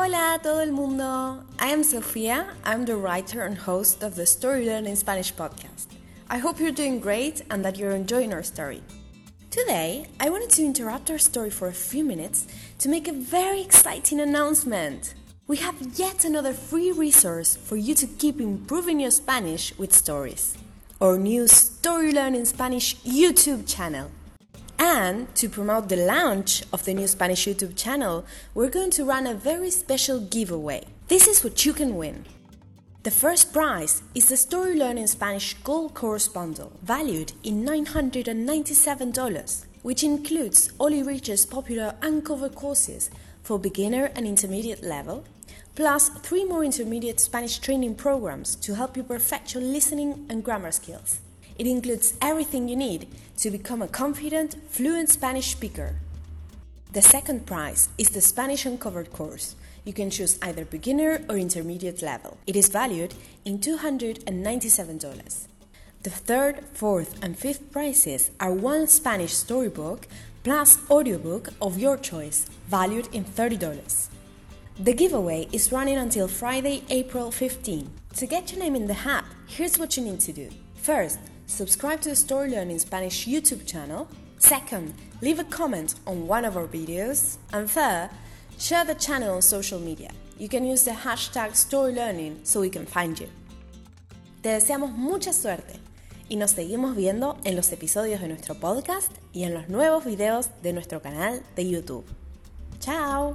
Hola todo el mundo. I am Sofia. I'm the writer and host of the StoryLearning Spanish podcast. I hope you're doing great and that you're enjoying our story. Today, I wanted to interrupt our story for a few minutes to make a very exciting announcement. We have yet another free resource for you to keep improving your Spanish with stories. Our new StoryLearning Spanish YouTube channel. And to promote the launch of the new Spanish YouTube channel, we're going to run a very special giveaway. This is what you can win. The first prize is the StoryLearning Spanish Gold Course Bundle, valued in $997, which includes Olly Richards' popular Uncovered courses for beginner and intermediate level, plus three more intermediate Spanish training programs to help you perfect your listening and grammar skills. It includes everything you need to become a confident, fluent Spanish speaker. The second prize is the Spanish Uncovered course. You can choose either beginner or intermediate level. It is valued in $297. The third, fourth, and fifth prizes are one Spanish storybook plus audiobook of your choice, valued in $30. The giveaway is running until Friday, April 15. To get your name in the hat, here's what you need to do. First, subscribe to the StoryLearning Spanish YouTube channel. Second, leave a comment on one of our videos. And third, share the channel on social media. You can use the hashtag StoryLearning so we can find you. Te deseamos mucha suerte y nos seguimos viendo en los episodios de nuestro podcast y en los nuevos videos de nuestro canal de YouTube. ¡Chao!